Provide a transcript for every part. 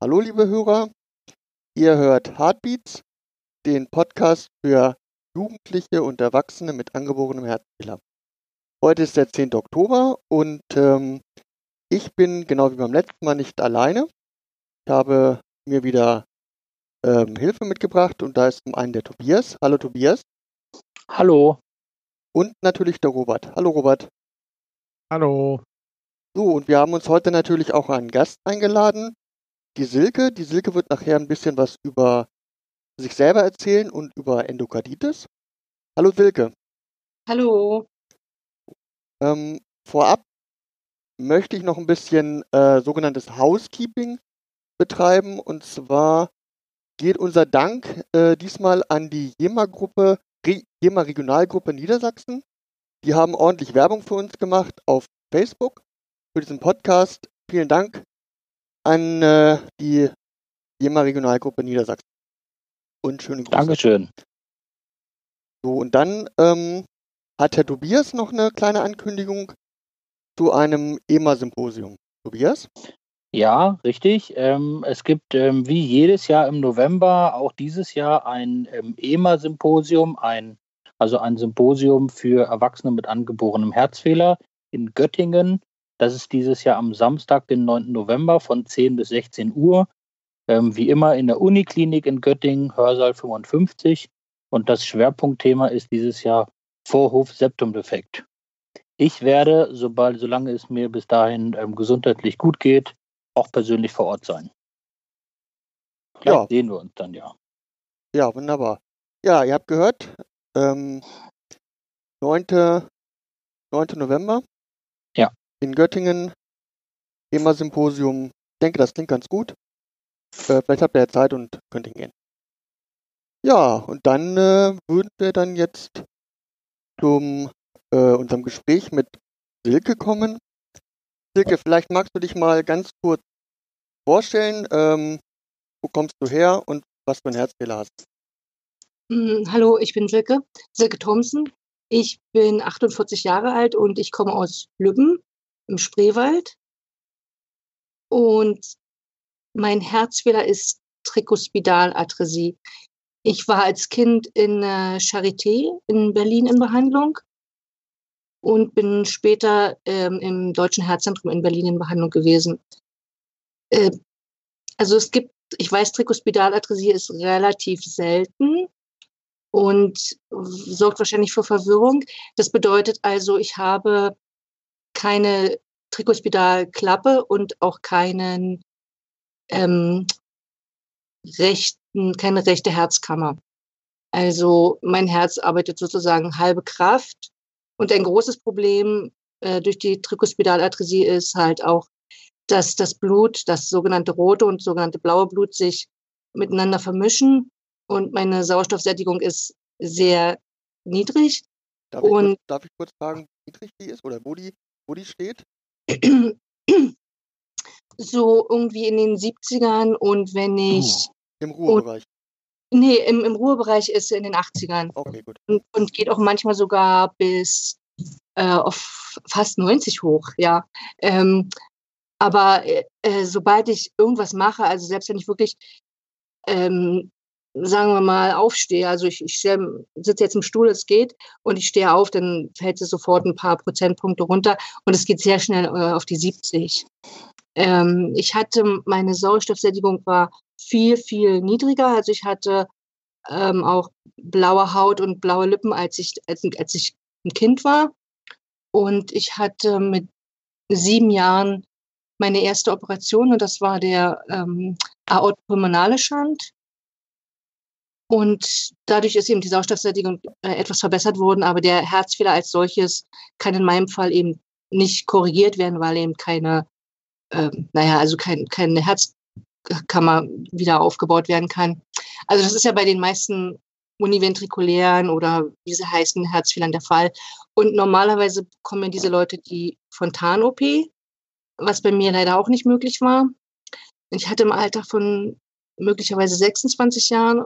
Hallo liebe Hörer, ihr hört Heartbeats, den Podcast für Jugendliche und Erwachsene mit angeborenem Herzfehler. Heute ist der 10. Oktober und ähm, ich bin genau wie beim letzten Mal nicht alleine. Ich habe mir wieder ähm, Hilfe mitgebracht und da ist zum einen der Tobias. Hallo Tobias. Hallo. Und natürlich der Robert. Hallo Robert. Hallo. So, und wir haben uns heute natürlich auch einen Gast eingeladen, die Silke. Die Silke wird nachher ein bisschen was über sich selber erzählen und über Endokarditis. Hallo Silke. Hallo. Ähm, vorab möchte ich noch ein bisschen äh, sogenanntes Housekeeping betreiben. Und zwar geht unser Dank äh, diesmal an die JEMA-Gruppe, Re JEMA-Regionalgruppe Niedersachsen. Die haben ordentlich Werbung für uns gemacht auf Facebook für diesen Podcast. Vielen Dank an äh, die JEMA Regionalgruppe Niedersachsen. Und schöne Grüße. Dankeschön. So, und dann ähm, hat Herr Tobias noch eine kleine Ankündigung zu einem EMA-Symposium. Tobias? Ja, richtig. Ähm, es gibt ähm, wie jedes Jahr im November auch dieses Jahr ein ähm, EMA-Symposium, ein, also ein Symposium für Erwachsene mit angeborenem Herzfehler in Göttingen. Das ist dieses Jahr am Samstag, den 9. November von 10 bis 16 Uhr. Ähm, wie immer in der Uniklinik in Göttingen, Hörsaal 55. Und das Schwerpunktthema ist dieses Jahr Vorhof-Septumdefekt. Ich werde, sobald, solange es mir bis dahin ähm, gesundheitlich gut geht, auch persönlich vor Ort sein. Vielleicht Ja. sehen wir uns dann ja. Ja, wunderbar. Ja, ihr habt gehört, ähm, 9. 9. November. In Göttingen. EMA-Symposium. Ich denke, das klingt ganz gut. Äh, vielleicht habt ihr ja Zeit und könnt hingehen. Ja, und dann äh, würden wir dann jetzt zum äh, unserem Gespräch mit Silke kommen. Silke, vielleicht magst du dich mal ganz kurz vorstellen. Ähm, wo kommst du her und was für ein Herzfehler hast? Hm, Hallo, ich bin Silke, Silke Thomsen. Ich bin 48 Jahre alt und ich komme aus Lübben im Spreewald. Und mein Herzfehler ist Trikospidalatresie. Ich war als Kind in Charité in Berlin in Behandlung und bin später ähm, im Deutschen Herzzentrum in Berlin in Behandlung gewesen. Äh, also es gibt, ich weiß, Trikospidalatresie ist relativ selten und sorgt wahrscheinlich für Verwirrung. Das bedeutet also, ich habe keine Trikospidalklappe und auch keinen ähm, rechten, keine rechte Herzkammer. Also mein Herz arbeitet sozusagen halbe Kraft. Und ein großes Problem äh, durch die Trikospidalatresie ist halt auch, dass das Blut, das sogenannte rote und sogenannte blaue Blut sich miteinander vermischen und meine Sauerstoffsättigung ist sehr niedrig. Darf ich, Und- kurz, darf ich kurz fragen, wie niedrig die ist oder wo die, wo die steht? so irgendwie in den 70ern und wenn ich, Im Ruhebereich. nee, im, im Ruhebereich ist sie in den 80ern Okay, gut. und, und geht auch manchmal sogar bis äh, auf fast 90 hoch, ja. Ähm, aber äh, äh, sobald ich irgendwas mache, also selbst wenn ich wirklich, ähm, sagen wir mal, aufstehe, also ich, ich sitze jetzt im Stuhl, es geht, und ich stehe auf, dann fällt es sofort ein paar Prozentpunkte runter und es geht sehr schnell äh, auf die 70. Ähm, ich hatte, meine Sauerstoffsättigung war viel, viel niedriger, also ich hatte ähm, auch blaue Haut und blaue Lippen, als ich, als, als ich ein Kind war. Und ich hatte mit sieben Jahren meine erste Operation und das war der ähm, aortopulmonale Schand. Und dadurch ist eben die Sauerstoffsättigung äh, etwas verbessert worden, aber der Herzfehler als solches kann in meinem Fall eben nicht korrigiert werden, weil eben keine, ähm, naja, also kein, keine Herzkammer wieder aufgebaut werden kann. Also das ist ja bei den meisten univentrikulären oder wie sie heißen, Herzfehlern der Fall. Und normalerweise bekommen diese Leute die Fontan-OP, was bei mir leider auch nicht möglich war. Ich hatte im Alter von möglicherweise 26 Jahren,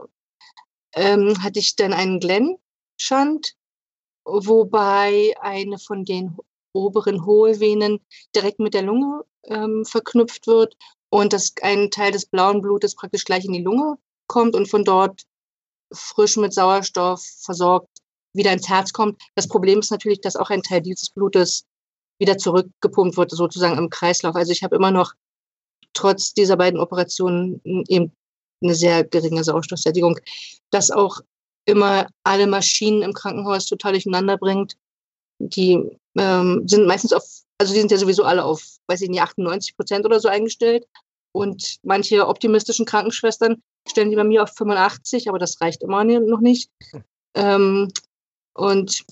ähm, hatte ich dann einen Glenn-Schand, wobei eine von den oberen Hohlvenen direkt mit der Lunge ähm, verknüpft wird und dass ein Teil des blauen Blutes praktisch gleich in die Lunge kommt und von dort frisch mit Sauerstoff versorgt wieder ins Herz kommt. Das Problem ist natürlich, dass auch ein Teil dieses Blutes wieder zurückgepumpt wird, sozusagen im Kreislauf. Also ich habe immer noch trotz dieser beiden Operationen eben eine sehr geringe Sauerstoffsättigung, das auch immer alle Maschinen im Krankenhaus total durcheinander bringt. Die ähm, sind meistens auf, also die sind ja sowieso alle auf, weiß ich nicht, 98 Prozent oder so eingestellt. Und manche optimistischen Krankenschwestern stellen die bei mir auf 85, aber das reicht immer noch nicht. Ähm, und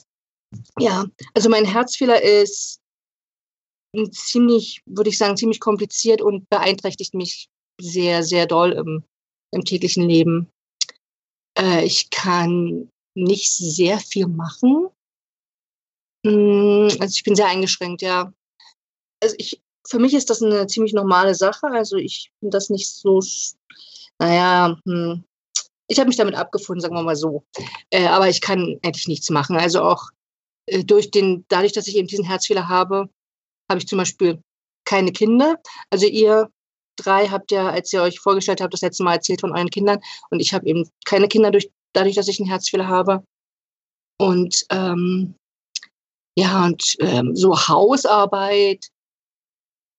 ja, also mein Herzfehler ist ziemlich, würde ich sagen, ziemlich kompliziert und beeinträchtigt mich sehr, sehr doll im, im täglichen Leben. Äh, ich kann nicht sehr viel machen. Hm, also ich bin sehr eingeschränkt, ja. Also ich, für mich ist das eine ziemlich normale Sache. Also ich finde das nicht so, naja, hm, ich habe mich damit abgefunden, sagen wir mal so. Äh, aber ich kann eigentlich nichts machen. Also auch äh, durch den, dadurch, dass ich eben diesen Herzfehler habe, habe ich zum Beispiel keine Kinder. Also ihr drei habt ja, als ihr euch vorgestellt habt, das letzte Mal erzählt von euren Kindern. Und ich habe eben keine Kinder durch, dadurch, dass ich einen Herzfehler habe. Und ähm, ja, und ähm, so Hausarbeit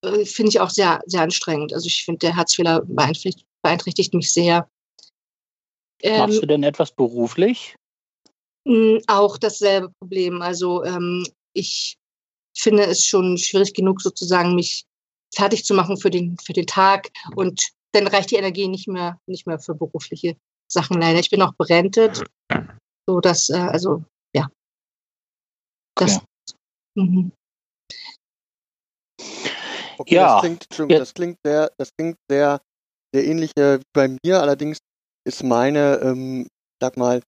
äh, finde ich auch sehr, sehr anstrengend. Also ich finde, der Herzfehler beeinträchtigt, beeinträchtigt mich sehr. Ähm, Machst du denn etwas beruflich? Auch dasselbe Problem. Also ähm, ich finde es schon schwierig genug, sozusagen mich fertig zu machen für den, für den Tag. Und dann reicht die Energie nicht mehr, nicht mehr für berufliche Sachen leider. Ich bin auch berentet. So dass, äh, also ja. Das, okay. mhm. okay ja. das klingt, das klingt sehr, das klingt sehr, sehr ähnlich wie bei mir. Allerdings ist meine, ähm, sag mal,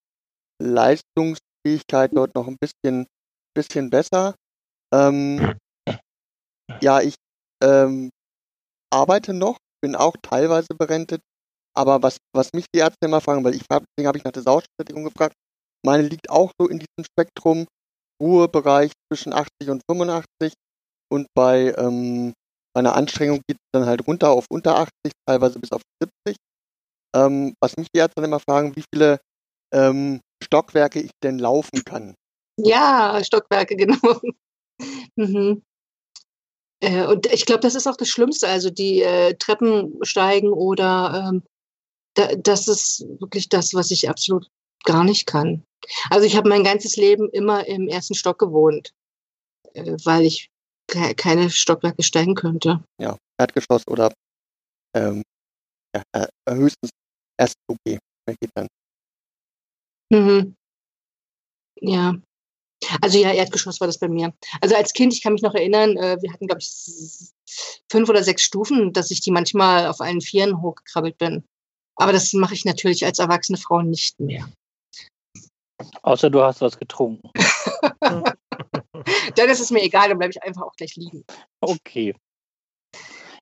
Leistungsfähigkeit dort noch ein bisschen, bisschen besser. Ähm, ja, ich ähm, arbeite noch, bin auch teilweise berentet, aber was, was mich die Ärzte immer fragen, weil ich deswegen habe ich nach der Sauerstoffsättigung gefragt, meine liegt auch so in diesem Spektrum, Ruhebereich zwischen 80 und 85 und bei, ähm, einer Anstrengung geht es dann halt runter auf unter 80, teilweise bis auf 70. Ähm, was mich die Ärzte dann immer fragen, wie viele ähm, Stockwerke ich denn laufen kann. Ja, Stockwerke, genau. Mhm. Äh, und ich glaube, das ist auch das Schlimmste. Also die äh, Treppen steigen oder ähm, da, das ist wirklich das, was ich absolut gar nicht kann. Also ich habe mein ganzes Leben immer im ersten Stock gewohnt, äh, weil ich ke keine Stockwerke steigen könnte. Ja, Erdgeschoss oder ähm, ja, äh, höchstens erst okay. Mehr geht dann. Mhm. Ja. Also ja, Erdgeschoss war das bei mir. Also als Kind, ich kann mich noch erinnern, äh, wir hatten, glaube ich, fünf oder sechs Stufen, dass ich die manchmal auf allen Vieren hochgekrabbelt bin. Aber das mache ich natürlich als erwachsene Frau nicht mehr. Außer du hast was getrunken. dann ist es mir egal, dann bleibe ich einfach auch gleich liegen. Okay.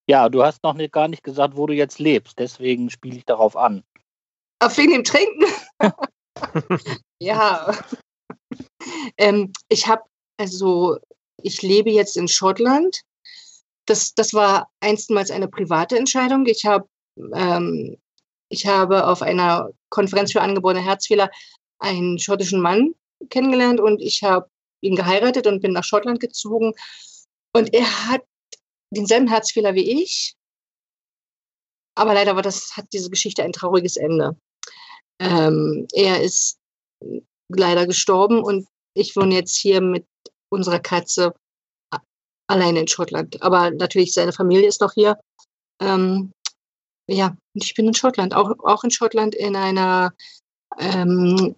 Ja, du hast noch nicht, gar nicht gesagt, wo du jetzt lebst. Deswegen spiele ich darauf an. Auf wegen dem Trinken? ja. Ähm, ich habe, also, ich lebe jetzt in Schottland. Das, das war einstmals eine private Entscheidung. Ich habe ähm, ich habe auf einer Konferenz für angeborene Herzfehler einen schottischen Mann kennengelernt und ich habe ihn geheiratet und bin nach Schottland gezogen. Und er hat denselben Herzfehler wie ich. Aber leider war das, hat diese Geschichte ein trauriges Ende. Ähm, er ist leider gestorben und ich wohne jetzt hier mit unserer Katze alleine in Schottland. Aber natürlich, seine Familie ist noch hier. Ähm, ja, und ich bin in Schottland, auch, auch in Schottland in einer ähm,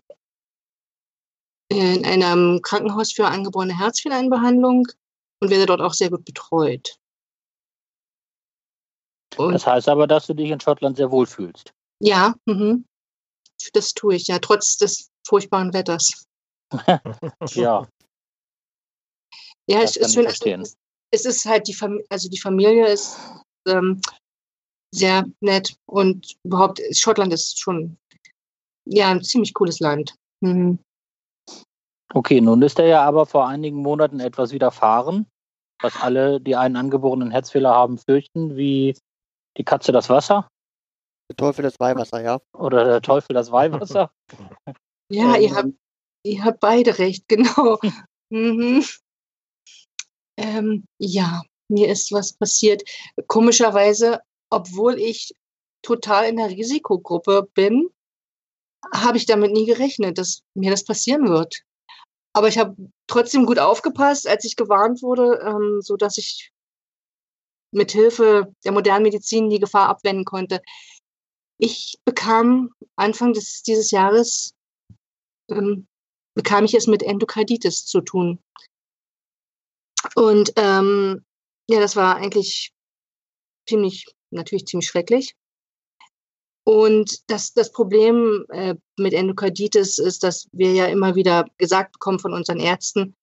in einem Krankenhaus für angeborene Herzfehlereinbehandlung und werde dort auch sehr gut betreut. Und das heißt aber, dass du dich in Schottland sehr wohl fühlst. Ja, mhm. das tue ich ja, trotz des furchtbaren Wetters. ja. Ja, es ist schön. Also, es ist halt die Familie, also die Familie ist ähm, sehr nett und überhaupt Schottland ist schon ja ein ziemlich cooles Land. Mhm. Okay, nun ist er ja aber vor einigen Monaten etwas widerfahren, was alle, die einen angeborenen Herzfehler haben, fürchten. Wie die Katze das Wasser? Der Teufel das Weihwasser, ja. Oder der Teufel das Weihwasser? Ja, Ähm, ihr, habt, ihr habt beide recht, genau. mhm. ähm, ja, mir ist was passiert. Komischerweise, obwohl ich total in der Risikogruppe bin, habe ich damit nie gerechnet, dass mir das passieren wird. Aber ich habe trotzdem gut aufgepasst, als ich gewarnt wurde, ähm, so dass ich mit Hilfe der modernen Medizin die Gefahr abwenden konnte. Ich bekam Anfang des, dieses Jahres ähm, bekam ich es mit Endokarditis zu tun. Und ähm, ja, das war eigentlich ziemlich, natürlich ziemlich schrecklich. Und das, das Problem äh, mit Endokarditis ist, dass wir ja immer wieder gesagt bekommen von unseren Ärzten,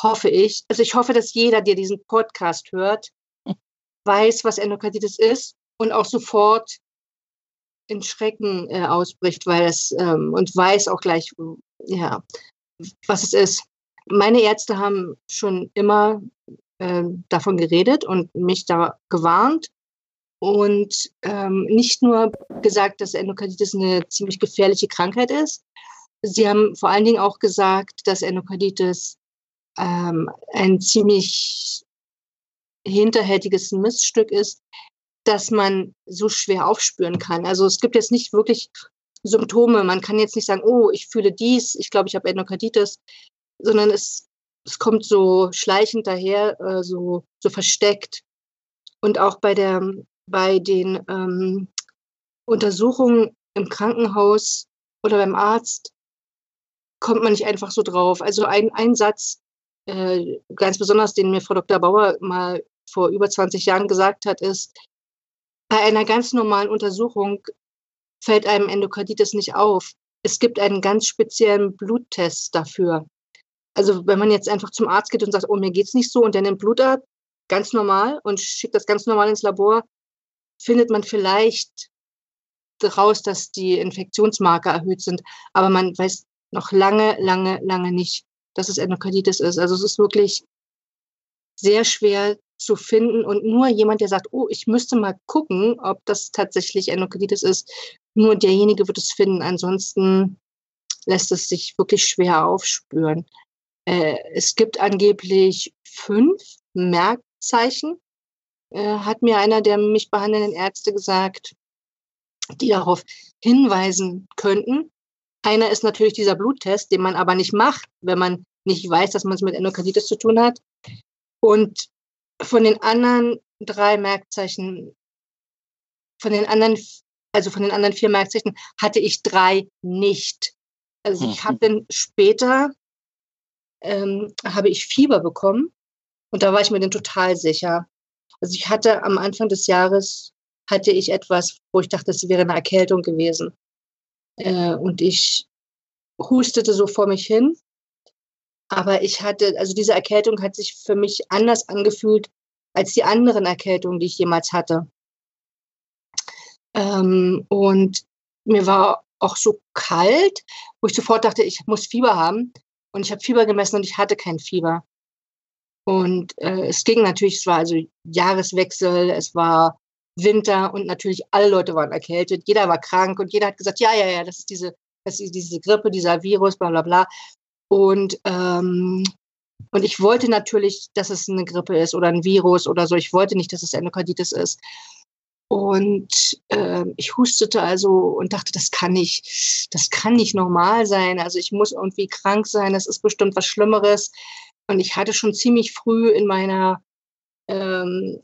hoffe ich, also ich hoffe, dass jeder, der diesen Podcast hört, weiß, was Endokarditis ist und auch sofort in Schrecken äh, ausbricht, weil es ähm, und weiß auch gleich, ja, was es ist. Meine Ärzte haben schon immer äh, davon geredet und mich da gewarnt und ähm, nicht nur gesagt, dass Endokarditis eine ziemlich gefährliche Krankheit ist. Sie haben vor allen Dingen auch gesagt, dass Endokarditis ähm, ein ziemlich hinterhältiges Missstück ist, dass man so schwer aufspüren kann. Also es gibt jetzt nicht wirklich Symptome. Man kann jetzt nicht sagen, oh, ich fühle dies, ich glaube, ich habe Endokarditis, sondern es, es kommt so schleichend daher, äh, so, so versteckt. Und auch bei, der, bei den ähm, Untersuchungen im Krankenhaus oder beim Arzt kommt man nicht einfach so drauf. Also ein, ein Satz, äh, ganz besonders, den mir Frau Dr. Bauer mal vor über 20 Jahren gesagt hat, ist, bei einer ganz normalen Untersuchung fällt einem Endokarditis nicht auf. Es gibt einen ganz speziellen Bluttest dafür. Also wenn man jetzt einfach zum Arzt geht und sagt, oh, mir geht's nicht so und der nimmt Blut ab, ganz normal und schickt das ganz normal ins Labor, findet man vielleicht daraus, dass die Infektionsmarker erhöht sind. Aber man weiß noch lange, lange, lange nicht, dass es Endokarditis ist. Also es ist wirklich sehr schwer zu finden und nur jemand, der sagt, oh, ich müsste mal gucken, ob das tatsächlich Endokarditis ist, nur derjenige wird es finden. Ansonsten lässt es sich wirklich schwer aufspüren. Äh, es gibt angeblich fünf Merkzeichen, äh, hat mir einer der mich behandelnden Ärzte gesagt, die darauf hinweisen könnten. Einer ist natürlich dieser Bluttest, den man aber nicht macht, wenn man nicht weiß, dass man es mit Endokarditis zu tun hat. Und von den anderen drei Merkzeichen, von den anderen, also von den anderen vier Merkzeichen hatte ich drei nicht. Also ich habe dann später ähm, habe ich Fieber bekommen und da war ich mir dann total sicher. Also ich hatte am Anfang des Jahres hatte ich etwas, wo ich dachte, es wäre eine Erkältung gewesen. Äh, und ich hustete so vor mich hin. Aber ich hatte, also diese Erkältung hat sich für mich anders angefühlt als die anderen Erkältungen, die ich jemals hatte. Ähm, und mir war auch so kalt, wo ich sofort dachte, ich muss Fieber haben. Und ich habe Fieber gemessen und ich hatte kein Fieber. Und äh, es ging natürlich, es war also Jahreswechsel, es war Winter und natürlich alle Leute waren erkältet, jeder war krank und jeder hat gesagt, ja, ja, ja, das ist diese, das ist diese Grippe, dieser Virus, bla bla bla. Und, ähm, und ich wollte natürlich, dass es eine Grippe ist oder ein Virus oder so. Ich wollte nicht, dass es Endokarditis ist. Und äh, ich hustete also und dachte, das kann nicht, das kann nicht normal sein. Also ich muss irgendwie krank sein, das ist bestimmt was Schlimmeres. Und ich hatte schon ziemlich früh in meiner, ähm,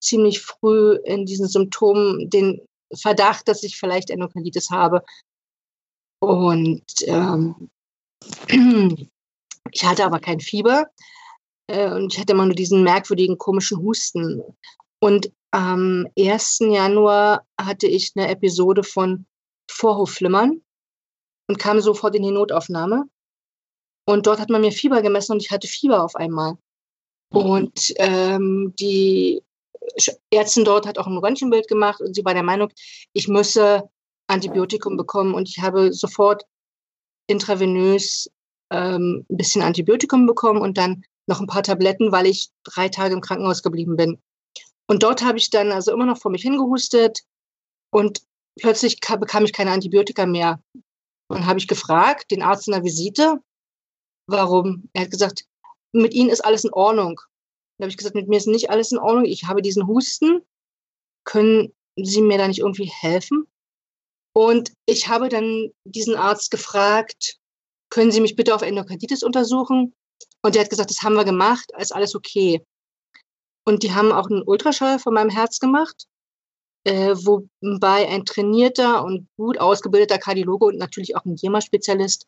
ziemlich früh in diesen Symptomen den Verdacht, dass ich vielleicht Endokarditis habe. Und ähm, ich hatte aber kein Fieber äh, und ich hatte immer nur diesen merkwürdigen, komischen Husten. Und am 1. Januar hatte ich eine Episode von Vorhofflimmern und kam sofort in die Notaufnahme. Und dort hat man mir Fieber gemessen und ich hatte Fieber auf einmal. Und ähm, die Ärztin dort hat auch ein Röntgenbild gemacht und sie war der Meinung, ich müsse Antibiotikum bekommen und ich habe sofort intravenös ähm, ein bisschen Antibiotikum bekommen und dann noch ein paar Tabletten, weil ich drei Tage im Krankenhaus geblieben bin. Und dort habe ich dann also immer noch vor mich hingehustet und plötzlich bekam ich keine Antibiotika mehr. Und habe ich gefragt, den Arzt in der Visite, warum. Er hat gesagt, mit Ihnen ist alles in Ordnung. Dann habe ich gesagt, mit mir ist nicht alles in Ordnung. Ich habe diesen Husten. Können Sie mir da nicht irgendwie helfen? Und ich habe dann diesen Arzt gefragt, können Sie mich bitte auf Endokarditis untersuchen? Und der hat gesagt, das haben wir gemacht, ist alles okay. Und die haben auch einen Ultraschall von meinem Herz gemacht, äh, wobei ein trainierter und gut ausgebildeter Kardiologe und natürlich auch ein JEMA-Spezialist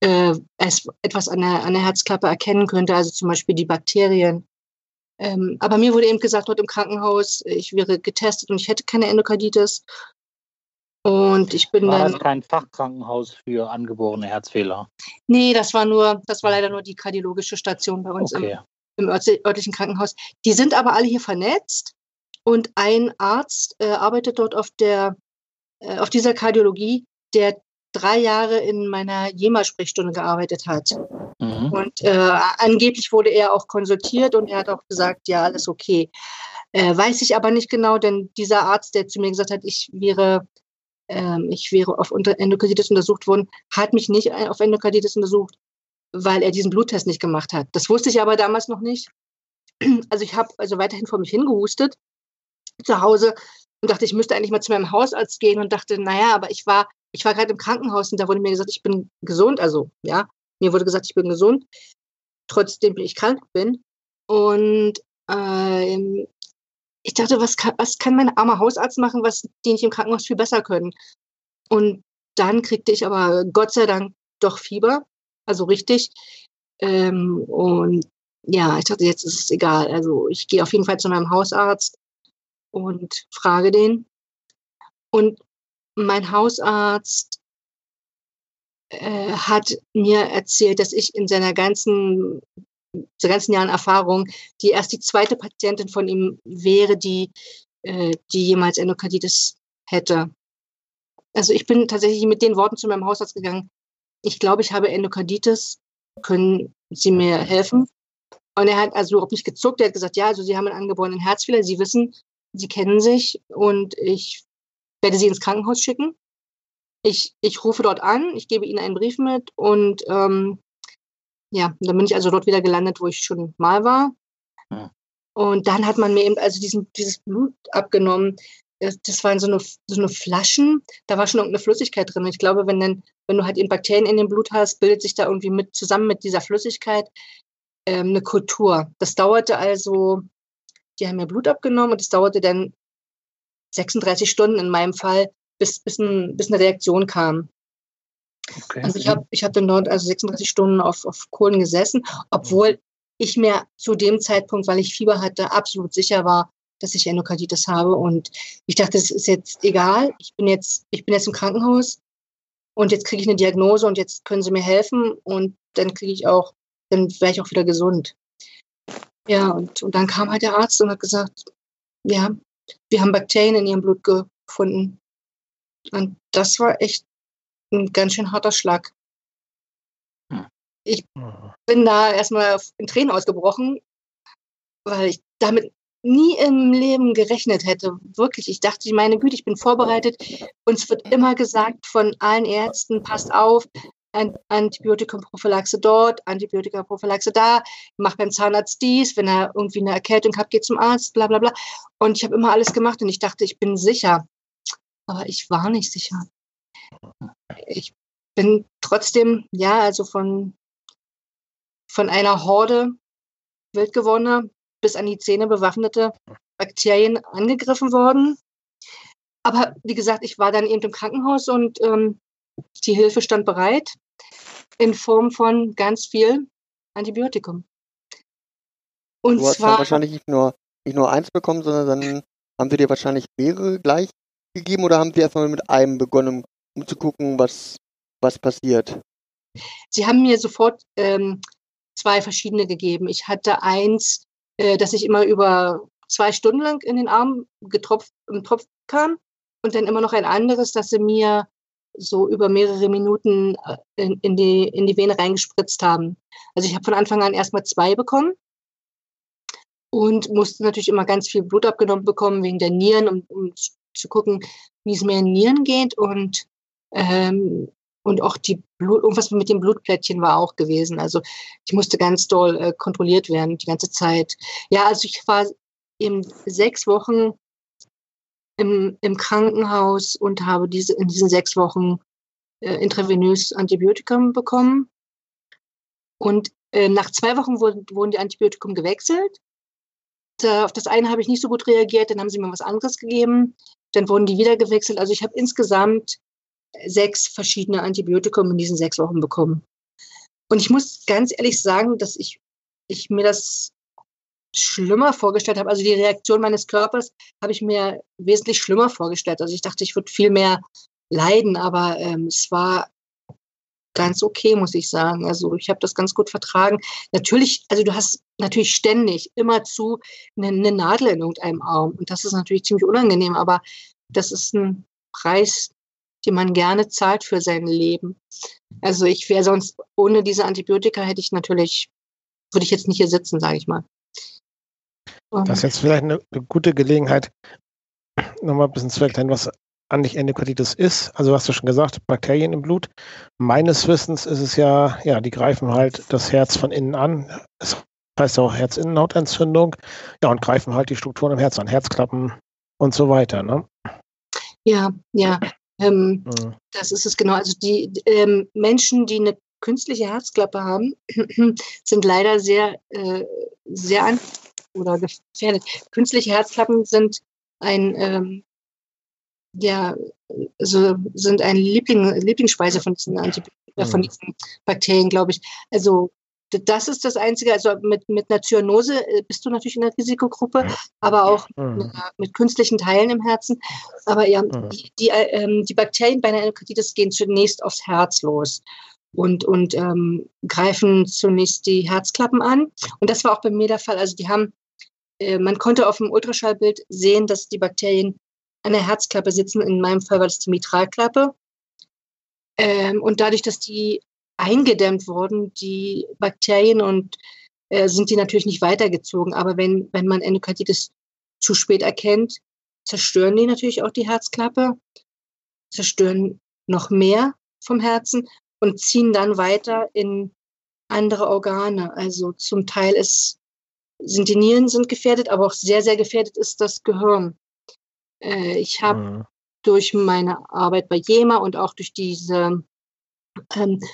äh, etwas an der, an der Herzklappe erkennen könnte, also zum Beispiel die Bakterien. Ähm, aber mir wurde eben gesagt dort im Krankenhaus, ich wäre getestet und ich hätte keine Endokarditis. Und ich bin war dann. das kein Fachkrankenhaus für angeborene Herzfehler? Nee, das war nur, das war leider nur die kardiologische Station bei uns Okay. im, im örtlichen Krankenhaus. Die sind aber alle hier vernetzt und ein Arzt äh, arbeitet dort auf der, äh, auf dieser Kardiologie, der drei Jahre in meiner JEMA-Sprechstunde gearbeitet hat. Mhm. Und äh, angeblich wurde er auch konsultiert und er hat auch gesagt, ja, alles okay. Äh, weiß ich aber nicht genau, denn dieser Arzt, der zu mir gesagt hat, ich wäre, ähm, ich wäre auf Endokarditis untersucht worden, hat mich nicht ein- auf Endokarditis untersucht, weil er diesen Bluttest nicht gemacht hat. Das wusste ich aber damals noch nicht. Also ich habe also weiterhin vor mich hingehustet zu Hause und dachte, ich müsste eigentlich mal zu meinem Hausarzt gehen und dachte, naja, aber ich war, ich war gerade im Krankenhaus und da wurde mir gesagt, ich bin gesund. Also ja, mir wurde gesagt, ich bin gesund, trotzdem ich krank bin. Und ähm, ich dachte, was kann, was kann mein armer Hausarzt machen, was die nicht im Krankenhaus viel besser können? Und dann kriegte ich aber Gott sei Dank doch Fieber, also richtig. Ähm, und ja, ich dachte, jetzt ist es egal. Also ich gehe auf jeden Fall zu meinem Hausarzt und frage den. Und mein Hausarzt äh, hat mir erzählt, dass ich in seiner ganzen, seiner ganzen Jahren Erfahrung die erst die zweite Patientin von ihm wäre, die, äh, die jemals Endokarditis hätte. Also ich bin tatsächlich mit den Worten zu meinem Hausarzt gegangen. Ich glaube, ich habe Endokarditis. Können Sie mir helfen? Und er hat also überhaupt nicht gezuckt. Er hat gesagt, ja, also Sie haben einen angeborenen Herzfehler. Sie wissen, Sie kennen sich und ich werde Sie ins Krankenhaus schicken. Ich, ich rufe dort an, ich gebe Ihnen einen Brief mit und ähm, ja, dann bin ich also dort wieder gelandet, wo ich schon mal war. Ja. Und dann hat man mir eben also diesen, dieses Blut abgenommen. Das, das waren so eine, so eine Flaschen, da war schon irgendeine Flüssigkeit drin. Ich glaube, wenn, dann, wenn du halt eben Bakterien in dem Blut hast, bildet sich da irgendwie mit zusammen mit dieser Flüssigkeit ähm, eine Kultur. Das dauerte also, die haben mir Blut abgenommen und es dauerte dann 36 Stunden in meinem Fall, bis, bis, ein, bis eine Reaktion kam. Okay. Also ich habe ich hab dann dort also 36 Stunden auf, auf Kohlen gesessen, obwohl ich mir zu dem Zeitpunkt, weil ich Fieber hatte, absolut sicher war, dass ich Endokarditis habe. Und ich dachte, es ist jetzt egal. Ich bin jetzt, ich bin jetzt im Krankenhaus und jetzt kriege ich eine Diagnose und jetzt können sie mir helfen und dann kriege ich auch, dann wäre ich auch wieder gesund. Ja, und, und dann kam halt der Arzt und hat gesagt, ja, wir haben Bakterien in ihrem Blut gefunden. Und das war echt ein ganz schön harter Schlag. Ich bin da erstmal in Tränen ausgebrochen, weil ich damit nie im Leben gerechnet hätte. Wirklich, ich dachte, meine Güte, ich bin vorbereitet. Uns wird immer gesagt von allen Ärzten, passt auf, An- Antibiotikum-Prophylaxe dort, Antibiotika-Prophylaxe da, mach beim Zahnarzt dies, wenn er irgendwie eine Erkältung hat, geht zum Arzt, bla bla bla. Und ich habe immer alles gemacht und ich dachte, ich bin sicher. Aber ich war nicht sicher. Ich bin trotzdem, ja, also von, von einer Horde wildgewordener bis an die Zähne bewaffnete Bakterien angegriffen worden. Aber wie gesagt, ich war dann eben im Krankenhaus und ähm, die Hilfe stand bereit in Form von ganz viel Antibiotikum. Und Du hast zwar, wahrscheinlich nicht nur, nicht nur eins bekommen, sondern dann haben sie dir wahrscheinlich mehrere gleich gegeben oder haben sie erstmal mit einem begonnen, um zu gucken, was, was passiert? sie haben mir sofort ähm, zwei verschiedene gegeben. Ich hatte eins, äh, das ich immer über zwei Stunden lang in den Arm getropft, im Tropf kam und dann immer noch ein anderes, das sie mir so über mehrere Minuten äh, in, in, die, in die Vene reingespritzt haben. Also ich habe von Anfang an erstmal zwei bekommen. und musste natürlich immer ganz viel Blut abgenommen bekommen wegen der Nieren, um, um zu gucken, wie es mir in Nieren geht und ähm, und auch die Blut, irgendwas mit dem Blutplättchen war auch gewesen. Also ich musste ganz doll äh, kontrolliert werden die ganze Zeit. Ja, also ich war eben sechs Wochen im, im Krankenhaus und habe diese in diesen sechs Wochen äh, intravenös Antibiotikum bekommen. Und äh, nach zwei Wochen wurden, wurden die Antibiotikum gewechselt. Äh, auf das eine habe ich nicht so gut reagiert, dann haben sie mir was anderes gegeben. Dann wurden die wieder gewechselt. Also ich habe insgesamt sechs verschiedene Antibiotikum in diesen sechs Wochen bekommen. Und ich muss ganz ehrlich sagen, dass ich, ich mir das schlimmer vorgestellt habe. Also die Reaktion meines Körpers habe ich mir wesentlich schlimmer vorgestellt. Also ich dachte, ich würde viel mehr leiden, aber ähm, es war ganz okay, muss ich sagen. Also ich habe das ganz gut vertragen. Natürlich, also du hast natürlich ständig immerzu eine, eine Nadel in irgendeinem Arm und das ist natürlich ziemlich unangenehm, aber das ist ein Preis, den man gerne zahlt für sein Leben. Also ich wäre sonst ohne diese Antibiotika hätte ich natürlich würde ich jetzt nicht hier sitzen, sage ich mal. Das ist jetzt vielleicht eine, eine gute Gelegenheit, nochmal ein bisschen zu erklären, was eigentlich Endokarditis ist. Also hast du schon gesagt, Bakterien im Blut. Meines Wissens ist es ja, ja, die greifen halt das Herz von innen an. Das heißt auch Herzinnenhautentzündung. Ja, und greifen halt die Strukturen im Herz an, Herzklappen und so weiter. Ne? Ja, ja. Ähm, mhm. Das ist es genau. Also die ähm, Menschen, die eine künstliche Herzklappe haben, sind leider sehr, äh, sehr an oder gefährdet. Künstliche Herzklappen sind ein ähm, ja, so sind ein Liebling, Lieblingsspeise von diesen, Antibiotika, äh, von mhm. diesen Bakterien, glaube ich. Also das ist das Einzige. Also mit, mit einer Zyanose äh, bist du natürlich in der Risikogruppe, aber auch mhm. mit, mit, künstlichen Teilen im Herzen. Aber ja, mhm. die, die, ähm, die Bakterien bei einer Endokarditis gehen zunächst aufs Herz los und, und ähm, greifen zunächst die Herzklappen an. Und das war auch bei mir der Fall. Also die haben, äh, man konnte auf dem Ultraschallbild sehen, dass die Bakterien an der Herzklappe sitzen. In meinem Fall war das die Mitralklappe. Ähm, und dadurch, dass die eingedämmt wurden, die Bakterien, und äh, sind die natürlich nicht weitergezogen. Aber wenn, wenn man Endokarditis zu spät erkennt, zerstören die natürlich auch die Herzklappe, zerstören noch mehr vom Herzen und ziehen dann weiter in andere Organe. Also zum Teil ist, sind die Nieren sind gefährdet, aber auch sehr, sehr gefährdet ist das Gehirn. Äh, ich habe mhm. durch meine Arbeit bei JEMA und auch durch diese ähm, äh,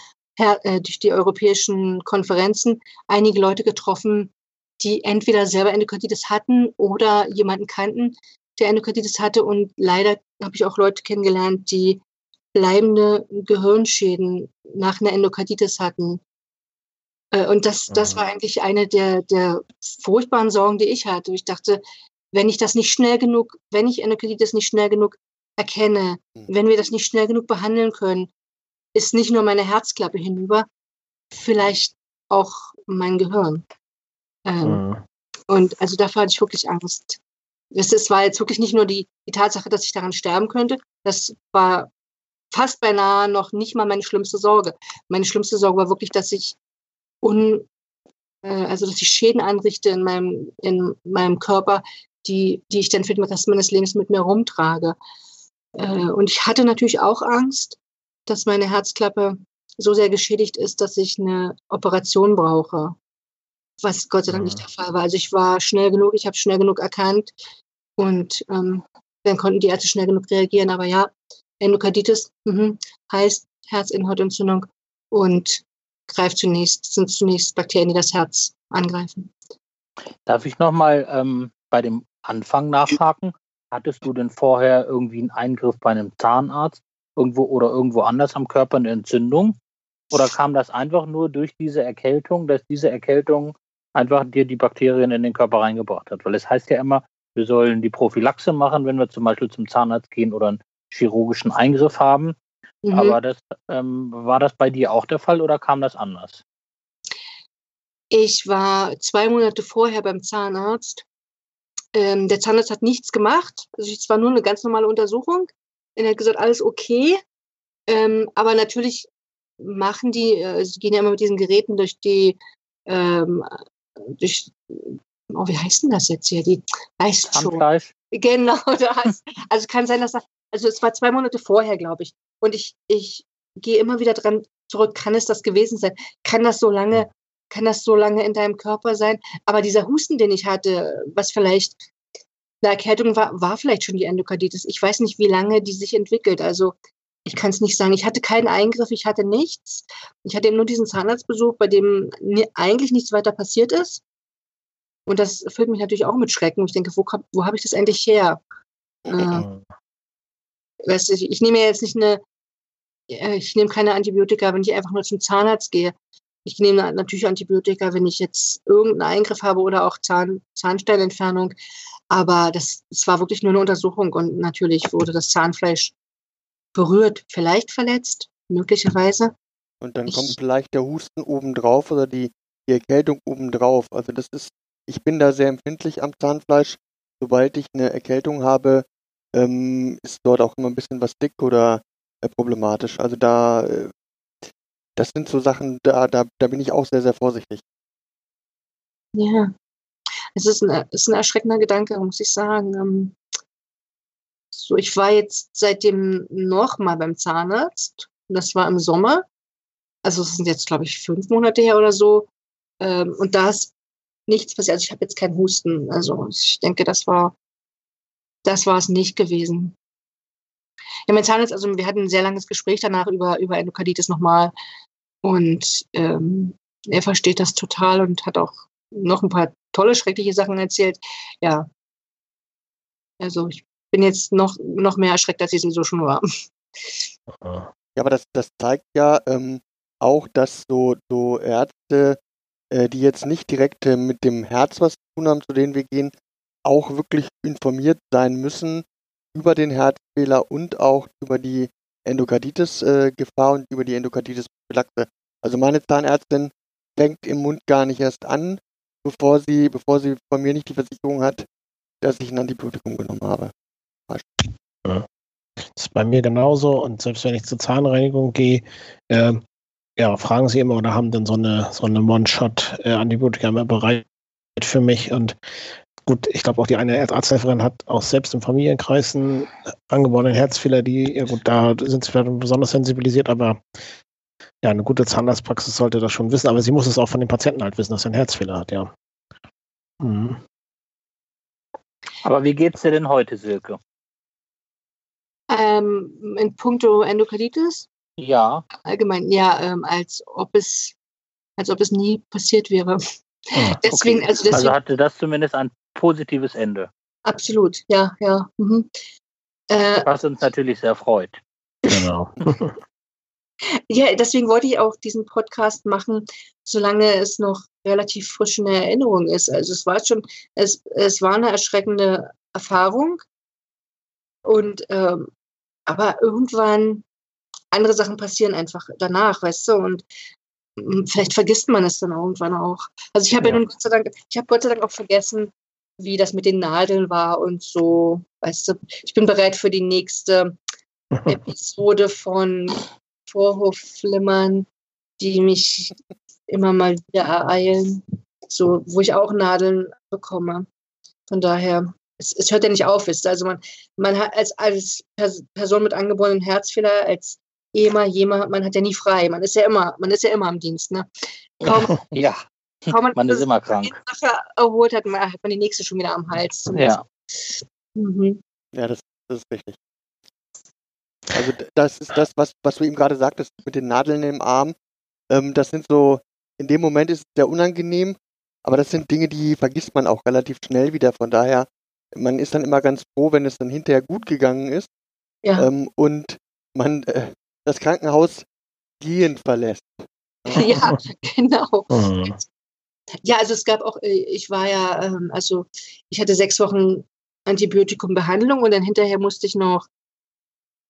durch die europäischen Konferenzen einige Leute getroffen, die entweder selber Endokarditis hatten oder jemanden kannten, der Endokarditis hatte. Und leider habe ich auch Leute kennengelernt, die bleibende Gehirnschäden nach einer Endokarditis hatten. Äh, und das, das war eigentlich eine der, der furchtbaren Sorgen, die ich hatte. Ich dachte, wenn ich das nicht schnell genug, wenn ich Endokarditis nicht schnell genug erkenne, mhm. wenn wir das nicht schnell genug behandeln können, ist nicht nur meine Herzklappe hinüber, vielleicht auch mein Gehirn. Ähm, mhm. Und also davor hatte ich wirklich Angst. Das, das war jetzt wirklich nicht nur die, die Tatsache, dass ich daran sterben könnte. Das war fast beinahe noch nicht mal meine schlimmste Sorge. Meine schlimmste Sorge war wirklich, dass ich un, äh, also dass ich Schäden anrichte in meinem, in meinem Körper, die, die ich dann für den Rest meines Lebens mit mir rumtrage. Äh, und ich hatte natürlich auch Angst, dass meine Herzklappe so sehr geschädigt ist, dass ich eine Operation brauche. Was Gott sei Dank nicht mhm. der Fall war. Also ich war schnell genug, ich habe schnell genug erkannt und ähm, dann konnten die Ärzte schnell genug reagieren. Aber ja, Endokarditis mh, heißt Herzinnenhautentzündung und greift zunächst, sind zunächst Bakterien, die das Herz angreifen. Darf ich nochmal ähm, bei dem Anfang nachhaken? Hattest du denn vorher irgendwie einen Eingriff bei einem Zahnarzt irgendwo oder irgendwo anders am Körper eine Entzündung? Oder kam das einfach nur durch diese Erkältung, dass diese Erkältung einfach dir die Bakterien in den Körper reingebracht hat? Weil es heißt ja immer, wir sollen die Prophylaxe machen, wenn wir zum Beispiel zum Zahnarzt gehen oder einen chirurgischen Eingriff haben. Mhm. Aber das, ähm, war das bei dir auch der Fall oder kam das anders? Ich war zwei Monate vorher beim Zahnarzt ähm, der Zahnarzt hat nichts gemacht. Also es war nur eine ganz normale Untersuchung. Er hat gesagt, alles okay. Ähm, aber natürlich machen die, äh, sie gehen ja immer mit diesen Geräten durch die, ähm, durch oh, wie heißt denn das jetzt hier? Die weißt schon. Genau, das. Also kann sein, dass das, also es war zwei Monate vorher, glaube ich. Und ich, ich gehe immer wieder dran zurück, kann es das gewesen sein? Kann das so lange, kann das so lange in deinem Körper sein? Aber dieser Husten, den ich hatte, was vielleicht eine Erkältung war, war vielleicht schon die Endokarditis. Ich weiß nicht, wie lange die sich entwickelt. Also ich kann es nicht sagen. Ich hatte keinen Eingriff, ich hatte nichts. Ich hatte nur diesen Zahnarztbesuch, bei dem eigentlich nichts weiter passiert ist. Und das füllt mich natürlich auch mit Schrecken. Ich denke, wo, wo habe ich das eigentlich her? Äh, weißt du, ich, ich nehme jetzt nicht eine, äh, ich nehme keine Antibiotika, wenn ich einfach nur zum Zahnarzt gehe. Ich nehme natürlich Antibiotika, wenn ich jetzt irgendeinen Eingriff habe oder auch Zahn, Zahnsteinentfernung. Aber das, das war wirklich nur eine Untersuchung und natürlich wurde das Zahnfleisch berührt, vielleicht verletzt, möglicherweise. Und dann ich, kommt vielleicht der Husten obendrauf oder die, die Erkältung obendrauf. Also das ist, ich bin da sehr empfindlich am Zahnfleisch. Sobald ich eine Erkältung habe, ähm, ist dort auch immer ein bisschen was dick oder äh, problematisch. Also da, äh, das sind so Sachen, da, da, da bin ich auch sehr, sehr vorsichtig. Ja, es ist ein, ist ein erschreckender Gedanke, muss ich sagen. Ähm, so, ich war jetzt seitdem nochmal beim Zahnarzt. Das war im Sommer. Also es sind jetzt, glaube ich, fünf Monate her oder so. Ähm, und da ist nichts passiert. Also ich habe jetzt keinen Husten. Also ich denke, das war das war es nicht gewesen. Ja, mein Zahnarzt, also wir hatten ein sehr langes Gespräch danach über, über Endokarditis nochmal. Und ähm, er versteht das total und hat auch noch ein paar tolle, schreckliche Sachen erzählt. Ja. Also ich bin jetzt noch, noch mehr erschreckt, als ich sowieso schon war. Ja, aber das, das zeigt ja ähm, auch, dass so, so Ärzte, äh, die jetzt nicht direkt äh, mit dem Herz was zu tun haben, zu denen wir gehen, auch wirklich informiert sein müssen über den Herzfehler und auch über die Endokarditis-Gefahr äh, und über die Endokarditis-Prophylaxe. Also meine Zahnärztin fängt im Mund gar nicht erst an, bevor sie, bevor sie von mir nicht die Versicherung hat, dass ich ein Antibiotikum genommen habe. Das ist bei mir genauso und selbst wenn ich zur Zahnreinigung gehe, äh, ja, fragen sie immer oder haben dann so eine so eine One-Shot-Antibiotika äh, bereit für mich und gut, ich glaube auch die eine Arzthelferin hat auch selbst im Familienkreis einen angeborenen Herzfehler, die, ja gut, da sind sie vielleicht besonders sensibilisiert, aber ja, eine gute Zahnarztpraxis sollte das schon wissen, aber sie muss es auch von dem Patienten halt wissen, dass er einen Herzfehler hat, ja. Mhm. Aber wie geht's dir denn heute, Silke? Ähm, in puncto Endokarditis? Ja. Allgemein, ja, ähm, als ob es, als ob es nie passiert wäre. Ah, deswegen, okay. also, deswegen, also hatte das zumindest ein positives Ende. Absolut, ja, ja. Mhm. Äh, Was uns natürlich sehr freut. Genau. ja, deswegen wollte ich auch diesen Podcast machen, solange es noch relativ frisch in der Erinnerung ist. Also es war schon, es, es war eine erschreckende Erfahrung. Und ähm, aber irgendwann andere Sachen passieren einfach danach, weißt du, und hm, vielleicht vergisst man es dann irgendwann auch. Also ich habe ja. ja nun Gott sei Dank, ich habe Gott sei Dank auch vergessen, wie das mit den Nadeln war und so. Weißt du, ich bin bereit für die nächste Episode von Vorhofflimmern, die mich immer mal wieder ereilen, so, wo ich auch Nadeln bekomme. Von daher, es, es hört ja nicht auf, ist. Also man, man hat als, als Person mit angeborenen Herzfehler, als Ehemann, jemand, man hat ja nie frei. Man ist ja immer, man ist ja immer am Dienst, ne? Kaum, ja. Kaum man, man ist immer krank. erholt hat, man, hat man die nächste schon wieder am Hals. Ja. Mhm. Ja, das, das ist richtig. Also das ist das, was, was du eben gerade sagtest mit den Nadeln im Arm. Ähm, das sind so, in dem Moment ist es sehr unangenehm, aber das sind Dinge, die vergisst man auch relativ schnell wieder. Von daher, man ist dann immer ganz froh, wenn es dann hinterher gut gegangen ist. Ja. Ähm, und man äh, das Krankenhaus gehen verlässt. Ja, genau. Mhm. Ja, also es gab auch, äh, ich war ja, ähm, also ich hatte sechs Wochen Antibiotikumbehandlung und dann hinterher musste ich noch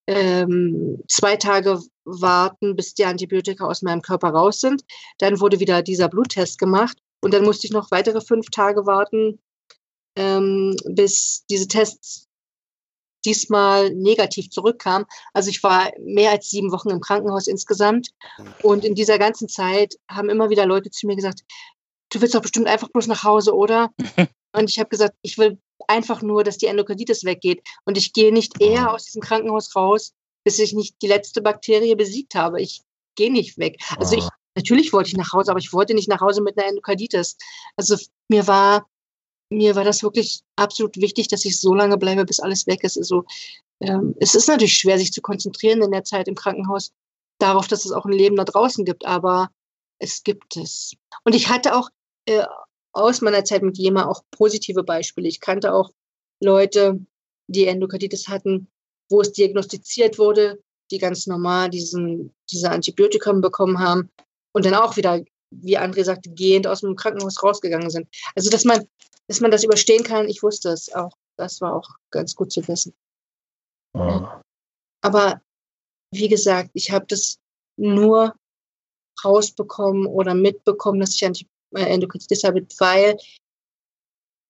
ähm, zwei Tage warten, bis die Antibiotika aus meinem Körper raus sind. Dann wurde wieder dieser Bluttest gemacht und dann musste ich noch weitere fünf Tage warten, ähm, bis diese Tests diesmal negativ zurückkam. Also ich war mehr als sieben Wochen im Krankenhaus insgesamt. Und in dieser ganzen Zeit haben immer wieder Leute zu mir gesagt, du willst doch bestimmt einfach bloß nach Hause, oder? und ich habe gesagt, ich will einfach nur, dass die Endokarditis weggeht. Und ich gehe nicht eher aus diesem Krankenhaus raus, bis ich nicht die letzte Bakterie besiegt habe. Ich gehe nicht weg. Also ich, natürlich wollte ich nach Hause, aber ich wollte nicht nach Hause mit einer Endokarditis. Also mir war, mir war das wirklich absolut wichtig, dass ich so lange bleibe, bis alles weg ist. Also ähm, es ist natürlich schwer, sich zu konzentrieren in der Zeit im Krankenhaus darauf, dass es auch ein Leben da draußen gibt, aber es gibt es. Und ich hatte auch äh, aus meiner Zeit mit JEMA auch positive Beispiele. Ich kannte auch Leute, die Endokarditis hatten, wo es diagnostiziert wurde, die ganz normal diesen, diese Antibiotikum bekommen haben und dann auch wieder, wie André sagte, gehend aus dem Krankenhaus rausgegangen sind. Also, dass man, dass man das überstehen kann, ich wusste es auch. Das war auch ganz gut zu wissen. Oh. Aber wie gesagt, ich habe das nur rausbekommen oder mitbekommen, dass ich Endokarditis habe, weil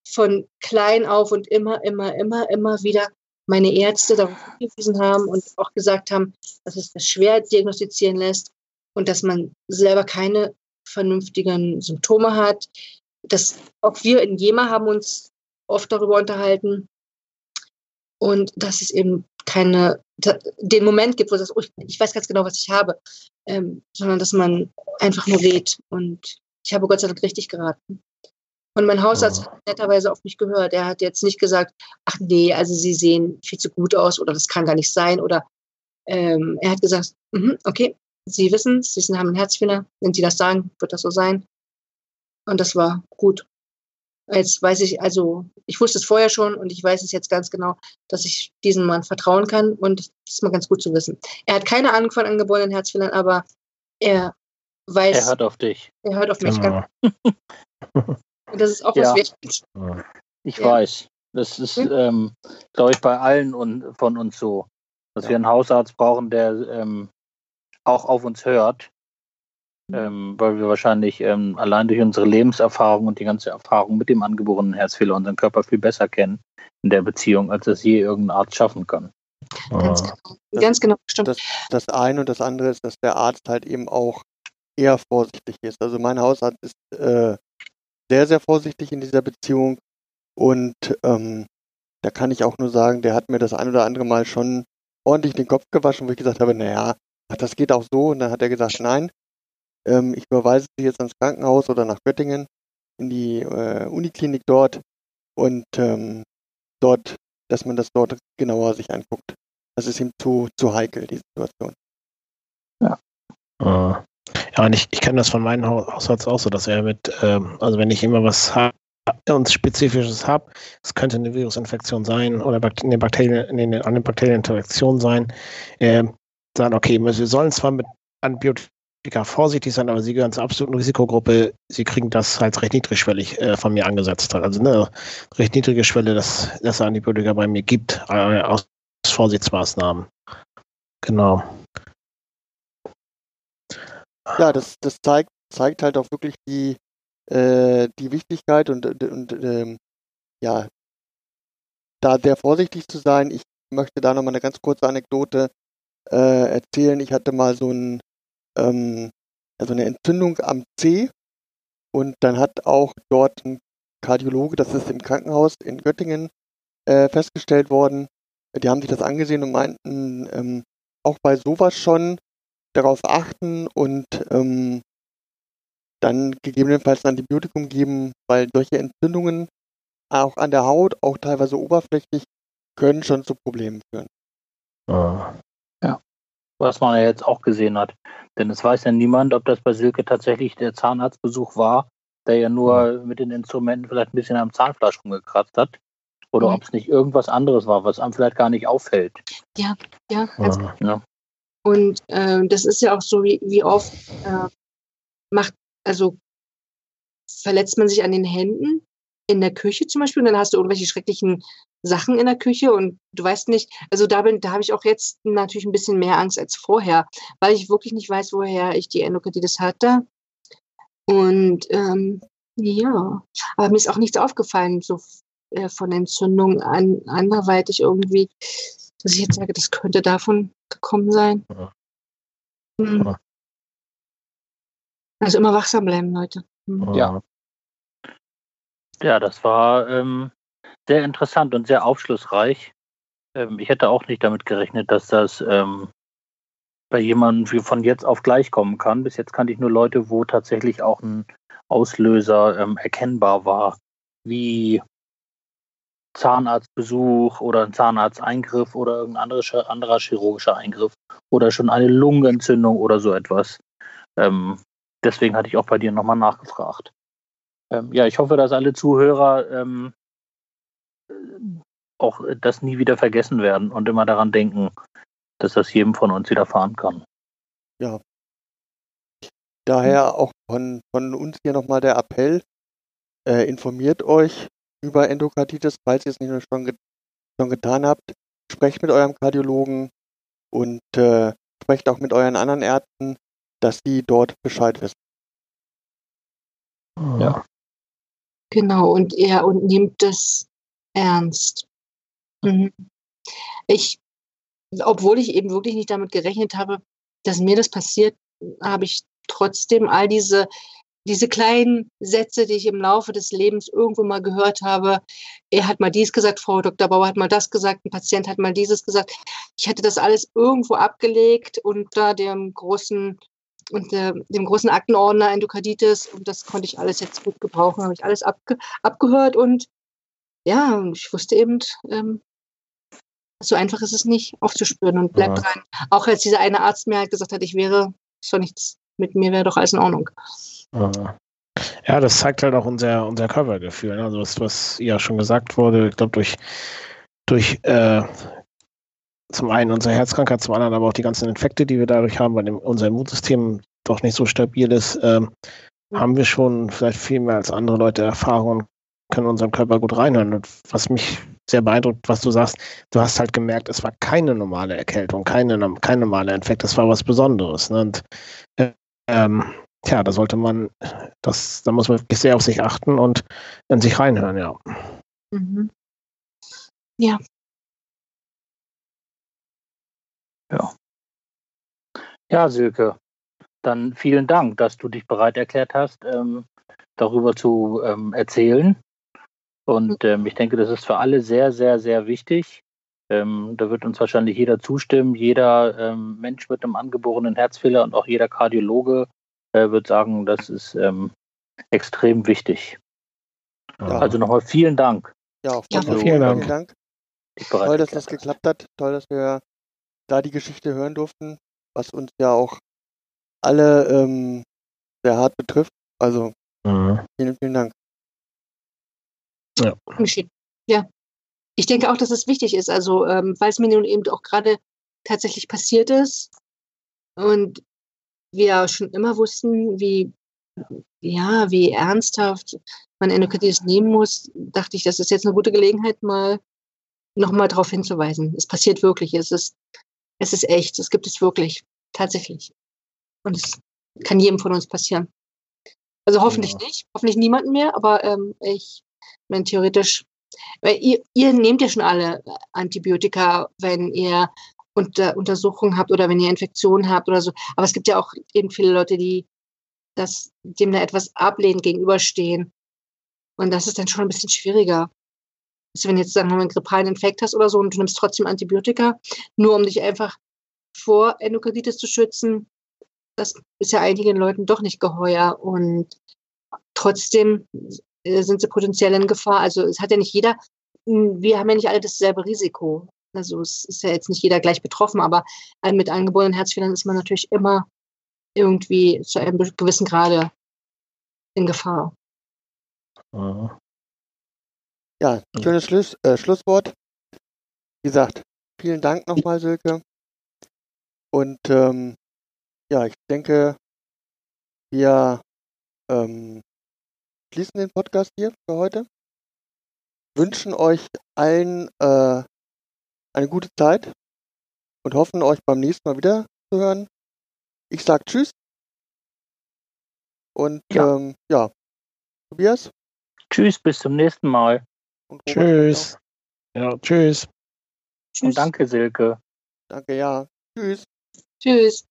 von klein auf und immer, immer, immer, immer wieder meine Ärzte darauf hingewiesen haben und auch gesagt haben, dass es das schwer diagnostizieren lässt und dass man selber keine vernünftigen Symptome hat. Das, auch wir in Jema haben uns oft darüber unterhalten und dass es eben keine, den Moment gibt, wo es oh, ich weiß ganz genau, was ich habe, ähm, sondern dass man einfach nur redet. Und ich habe Gott sei Dank richtig geraten. Und mein Hausarzt hat netterweise auf mich gehört. Er hat jetzt nicht gesagt, ach nee, also Sie sehen viel zu gut aus oder das kann gar nicht sein. Oder ähm, er hat gesagt, mm okay, Sie wissen es, Sie haben einen Herzfehler. Wenn Sie das sagen, wird das so sein. Und das war gut. Jetzt weiß ich, also ich wusste es vorher schon und ich weiß es jetzt ganz genau, dass ich diesem Mann vertrauen kann und das ist mal ganz gut zu wissen. Er hat keine Ahnung von angeborenen Herzfehlern, aber er weiß. Er hört auf dich. Er hört auf mich. Genau. Und das ist auch ja. was Wichtiges. Ich ja. weiß. Das ist, hm? ähm, glaube ich, bei allen und, von uns so, dass ja. wir einen Hausarzt brauchen, der ähm, auch auf uns hört, hm. ähm, weil wir wahrscheinlich ähm, allein durch unsere Lebenserfahrung und die ganze Erfahrung mit dem angeborenen Herzfehler unseren Körper viel besser kennen in der Beziehung, als das je irgendein Arzt schaffen kann. Ganz genau. Das, Ganz genau, stimmt. Das, das eine und das andere ist, dass der Arzt halt eben auch eher vorsichtig ist. Also mein Hausarzt ist äh, sehr, sehr vorsichtig in dieser Beziehung. Und ähm, da kann ich auch nur sagen, der hat mir das ein oder andere Mal schon ordentlich den Kopf gewaschen, wo ich gesagt habe, naja, das geht auch so. Und dann hat er gesagt, nein, ähm, ich überweise sie jetzt ans Krankenhaus oder nach Göttingen in die äh, Uniklinik dort und ähm, dort, dass man das dort genauer sich anguckt. Das ist ihm zu, zu heikel, die Situation. Ja. Uh. Ja, und ich, ich kenne das von meinem Haushalts auch so, dass er mit, ähm, also wenn ich immer was habe, uns Spezifisches habe, es könnte eine Virusinfektion sein oder eine Bakterien, eine, eine Bakterieninfektion sein, äh, sagen, okay, wir sollen zwar mit Antibiotika vorsichtig sein, aber sie gehören zur absoluten Risikogruppe, sie kriegen das halt recht niedrigschwellig äh, von mir angesetzt. Also eine recht niedrige Schwelle, dass, dass es Antibiotika bei mir gibt, äh, aus Vorsichtsmaßnahmen. Genau ja, das, das zeigt, zeigt halt auch wirklich die, äh, die Wichtigkeit und, und ähm, ja, da sehr vorsichtig zu sein. Ich möchte da nochmal eine ganz kurze Anekdote äh, erzählen. Ich hatte mal so ein, ähm, also eine Entzündung am C und dann hat auch dort ein Kardiologe, das ist im Krankenhaus in Göttingen äh, festgestellt worden. Die haben sich das angesehen und meinten, ähm, auch bei sowas schon darauf achten und ähm, dann gegebenenfalls ein Antibiotikum geben, weil solche Entzündungen auch an der Haut, auch teilweise oberflächlich, können schon zu Problemen führen. Ah. Ja, was man ja jetzt auch gesehen hat. Denn es weiß ja niemand, ob das bei Silke tatsächlich der Zahnarztbesuch war, der ja nur mit den Instrumenten vielleicht ein bisschen am Zahnfleisch rumgekratzt hat. Oder mhm. ob es nicht irgendwas anderes war, was einem vielleicht gar nicht auffällt. Ja, ja, ganz ja. Und äh, das ist ja auch so, wie, wie oft äh, macht, also verletzt man sich an den Händen in der Küche zum Beispiel und dann hast du irgendwelche schrecklichen Sachen in der Küche und du weißt nicht, also da bin, da habe ich auch jetzt natürlich ein bisschen mehr Angst als vorher, weil ich wirklich nicht weiß, woher ich die Endokarditis hatte. Und ähm, ja, aber mir ist auch nichts aufgefallen, so äh, von Entzündungen an, anderweitig irgendwie dass ich jetzt sage, das könnte davon gekommen sein. Ja. Hm. Also immer wachsam bleiben, Leute. Hm. Ja, Ja, das war ähm, sehr interessant und sehr aufschlussreich. Ähm, ich hätte auch nicht damit gerechnet, dass das ähm, bei jemandem von jetzt auf gleich kommen kann. Bis jetzt kannte ich nur Leute, wo tatsächlich auch ein Auslöser ähm, erkennbar war, wie Zahnarztbesuch oder ein Zahnarzteingriff oder irgendein anderer, anderer chirurgischer Eingriff oder schon eine Lungenentzündung oder so etwas. Ähm, deswegen hatte ich auch bei dir nochmal nachgefragt. Ähm, ja, ich hoffe, dass alle Zuhörer ähm, auch das nie wieder vergessen werden und immer daran denken, dass das jedem von uns widerfahren kann. Ja. Daher auch von, von uns hier nochmal der Appell, äh, informiert euch über Endokarditis, falls ihr es nicht schon, schon getan habt. Sprecht mit eurem Kardiologen und äh, sprecht auch mit euren anderen Ärzten, dass sie dort Bescheid wissen. Ja. Genau, und er und nimmt das ernst. Mhm. Ich, obwohl ich eben wirklich nicht damit gerechnet habe, dass mir das passiert, habe ich trotzdem all diese diese kleinen Sätze, die ich im Laufe des Lebens irgendwo mal gehört habe. Er hat mal dies gesagt, Frau Dr. Bauer hat mal das gesagt, ein Patient hat mal dieses gesagt. Ich hatte das alles irgendwo abgelegt unter dem großen unter dem großen Aktenordner Endokarditis und das konnte ich alles jetzt gut gebrauchen, habe ich alles abge abgehört und ja, ich wusste eben, ähm, so einfach ist es nicht aufzuspüren und bleibt ja. dran. Auch als dieser eine Arzt mir halt gesagt hat, ich wäre, ist doch nichts, mit mir wäre doch alles in Ordnung. Ja, das zeigt halt auch unser, unser Körpergefühl. Ne? Also was, was ja schon gesagt wurde, ich glaube durch, durch äh, zum einen unsere Herzkrankheit, zum anderen aber auch die ganzen Infekte, die wir dadurch haben, weil unser Immunsystem doch nicht so stabil ist, äh, haben wir schon vielleicht viel mehr als andere Leute Erfahrung können unserem Körper gut reinhören. Und was mich sehr beeindruckt, was du sagst, du hast halt gemerkt, es war keine normale Erkältung, keine, kein normaler Infekt, das war was Besonderes. Ne? Und äh, ähm, Tja, da sollte man, das, da muss man wirklich sehr auf sich achten und in sich reinhören, ja. Mhm. Ja. Ja. Ja, Silke, dann vielen Dank, dass du dich bereit erklärt hast, ähm, darüber zu ähm, erzählen. Und mhm. ähm, ich denke, das ist für alle sehr, sehr, sehr wichtig. Ähm, da wird uns wahrscheinlich jeder zustimmen. Jeder ähm, Mensch mit einem angeborenen Herzfehler und auch jeder Kardiologe äh, würde sagen, das ist ähm, extrem wichtig. Ja. Also nochmal vielen Dank. Ja, auch ja. vielen Dank. Vielen Dank. Toll, dass das geklappt hat. Toll, dass wir da die Geschichte hören durften, was uns ja auch alle ähm, sehr hart betrifft. Also mhm. vielen, vielen Dank. Ja. ja. Ich denke auch, dass es wichtig ist, also ähm, weil es mir nun eben auch gerade tatsächlich passiert ist und wir schon immer wussten, wie, ja, wie ernsthaft man Endokarditis nehmen muss, dachte ich, das ist jetzt eine gute Gelegenheit, mal nochmal darauf hinzuweisen. Es passiert wirklich. Es ist, es ist echt. Es gibt es wirklich. Tatsächlich. Und es kann jedem von uns passieren. Also hoffentlich ja. nicht. Hoffentlich niemanden mehr. Aber ähm, ich meine, theoretisch, weil ihr, ihr nehmt ja schon alle Antibiotika, wenn ihr unter, Untersuchungen habt oder wenn ihr Infektionen habt oder so. Aber es gibt ja auch eben viele Leute, die das, dem da etwas ablehnend gegenüberstehen. Und das ist dann schon ein bisschen schwieriger. Also wenn jetzt sagen wir mal einen grippalen Infekt hast oder so und du nimmst trotzdem Antibiotika, nur um dich einfach vor Endokarditis zu schützen, das ist ja einigen Leuten doch nicht geheuer. Und trotzdem sind sie potenziell in Gefahr. Also es hat ja nicht jeder, wir haben ja nicht alle dasselbe Risiko. Also es ist ja jetzt nicht jeder gleich betroffen, aber mit angeborenen Herzfehlern ist man natürlich immer irgendwie zu einem gewissen Grade in Gefahr. Ja, schönes Schluss, äh, Schlusswort. Wie gesagt, vielen Dank nochmal, Silke. Und ähm, ja, ich denke, wir ähm, schließen den Podcast hier für heute. Wünschen euch allen äh, eine gute Zeit und hoffen, euch beim nächsten Mal wieder zu hören. Ich sag Tschüss. Und ja, ähm, ja. Tobias? Tschüss, bis zum nächsten Mal. tschüss. Ja, tschüss. Und danke, Silke. Danke, ja. Tschüss. Tschüss.